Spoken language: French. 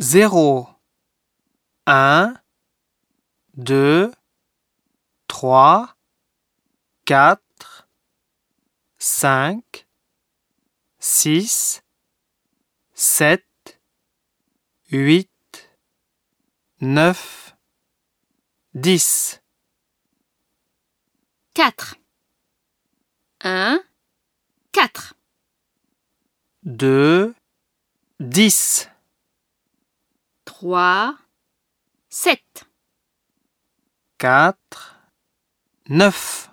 zéro, un, deux, trois, quatre, cinq, six, sept, huit, neuf, dix. Quatre. Un, quatre. deux, dix, Trois, sept. quatre, neuf.